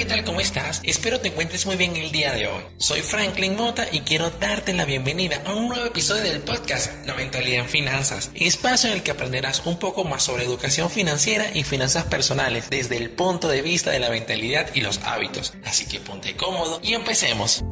¿qué tal? ¿Cómo estás? Espero te encuentres muy bien el día de hoy. Soy Franklin Mota y quiero darte la bienvenida a un nuevo episodio del podcast La Mentalidad en Finanzas, espacio en el que aprenderás un poco más sobre educación financiera y finanzas personales desde el punto de vista de la mentalidad y los hábitos. Así que ponte cómodo y empecemos.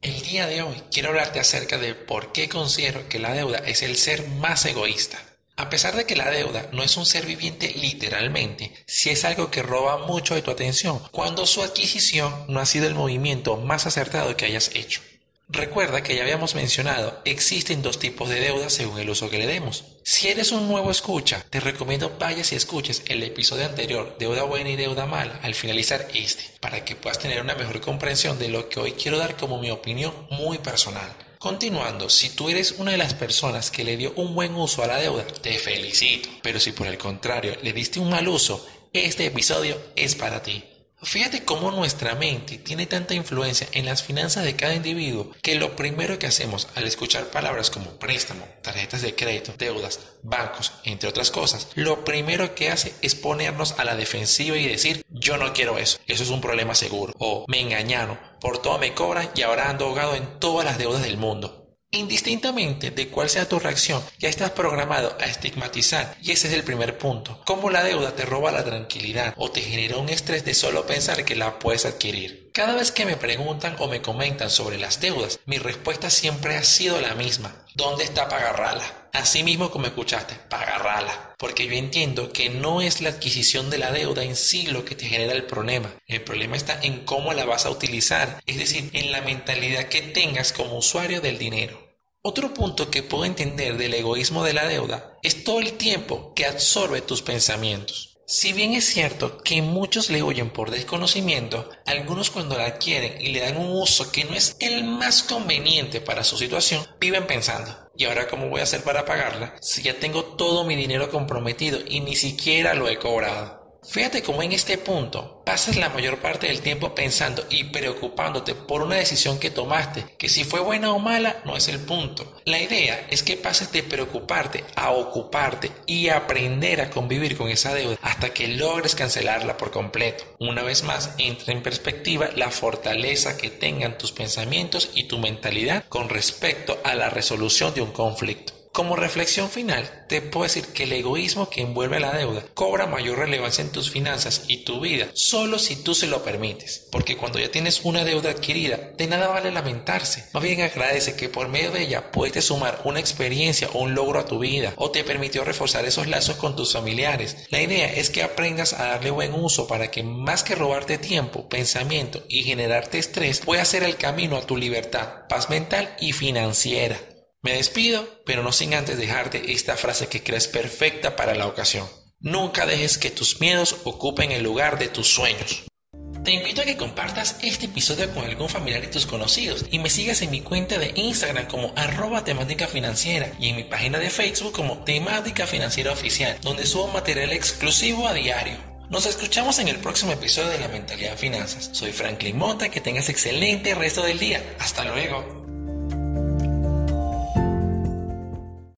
El día de hoy quiero hablarte acerca de por qué considero que la deuda es el ser más egoísta. A pesar de que la deuda no es un ser viviente literalmente, sí es algo que roba mucho de tu atención cuando su adquisición no ha sido el movimiento más acertado que hayas hecho. Recuerda que ya habíamos mencionado, existen dos tipos de deuda según el uso que le demos. Si eres un nuevo escucha, te recomiendo vayas y escuches el episodio anterior, deuda buena y deuda mala, al finalizar este, para que puedas tener una mejor comprensión de lo que hoy quiero dar como mi opinión muy personal. Continuando, si tú eres una de las personas que le dio un buen uso a la deuda, te felicito. Pero si por el contrario le diste un mal uso, este episodio es para ti. Fíjate cómo nuestra mente tiene tanta influencia en las finanzas de cada individuo que lo primero que hacemos al escuchar palabras como préstamo, tarjetas de crédito, deudas, bancos, entre otras cosas, lo primero que hace es ponernos a la defensiva y decir yo no quiero eso, eso es un problema seguro, o me engañaron, por todo me cobran y ahora ando ahogado en todas las deudas del mundo. Indistintamente de cuál sea tu reacción, ya estás programado a estigmatizar y ese es el primer punto. Cómo la deuda te roba la tranquilidad o te genera un estrés de solo pensar que la puedes adquirir. Cada vez que me preguntan o me comentan sobre las deudas, mi respuesta siempre ha sido la misma. ¿Dónde está pagarrala? Así mismo como escuchaste, pagarrala. Porque yo entiendo que no es la adquisición de la deuda en sí lo que te genera el problema. El problema está en cómo la vas a utilizar, es decir, en la mentalidad que tengas como usuario del dinero. Otro punto que puedo entender del egoísmo de la deuda es todo el tiempo que absorbe tus pensamientos. Si bien es cierto que muchos le huyen por desconocimiento, algunos cuando la adquieren y le dan un uso que no es el más conveniente para su situación, viven pensando, ¿y ahora cómo voy a hacer para pagarla si ya tengo todo mi dinero comprometido y ni siquiera lo he cobrado? Fíjate cómo en este punto pasas la mayor parte del tiempo pensando y preocupándote por una decisión que tomaste, que si fue buena o mala no es el punto. La idea es que pases de preocuparte a ocuparte y aprender a convivir con esa deuda hasta que logres cancelarla por completo. Una vez más, entra en perspectiva la fortaleza que tengan tus pensamientos y tu mentalidad con respecto a la resolución de un conflicto. Como reflexión final, te puedo decir que el egoísmo que envuelve la deuda cobra mayor relevancia en tus finanzas y tu vida solo si tú se lo permites. Porque cuando ya tienes una deuda adquirida, de nada vale lamentarse. Más bien agradece que por medio de ella puedes sumar una experiencia o un logro a tu vida o te permitió reforzar esos lazos con tus familiares. La idea es que aprendas a darle buen uso para que más que robarte tiempo, pensamiento y generarte estrés, pueda ser el camino a tu libertad, paz mental y financiera. Me despido, pero no sin antes dejarte esta frase que crees perfecta para la ocasión. Nunca dejes que tus miedos ocupen el lugar de tus sueños. Te invito a que compartas este episodio con algún familiar y tus conocidos y me sigas en mi cuenta de Instagram como arroba temática financiera y en mi página de Facebook como temática financiera oficial, donde subo material exclusivo a diario. Nos escuchamos en el próximo episodio de La Mentalidad Finanzas. Soy Franklin Mota, que tengas excelente resto del día. Hasta luego.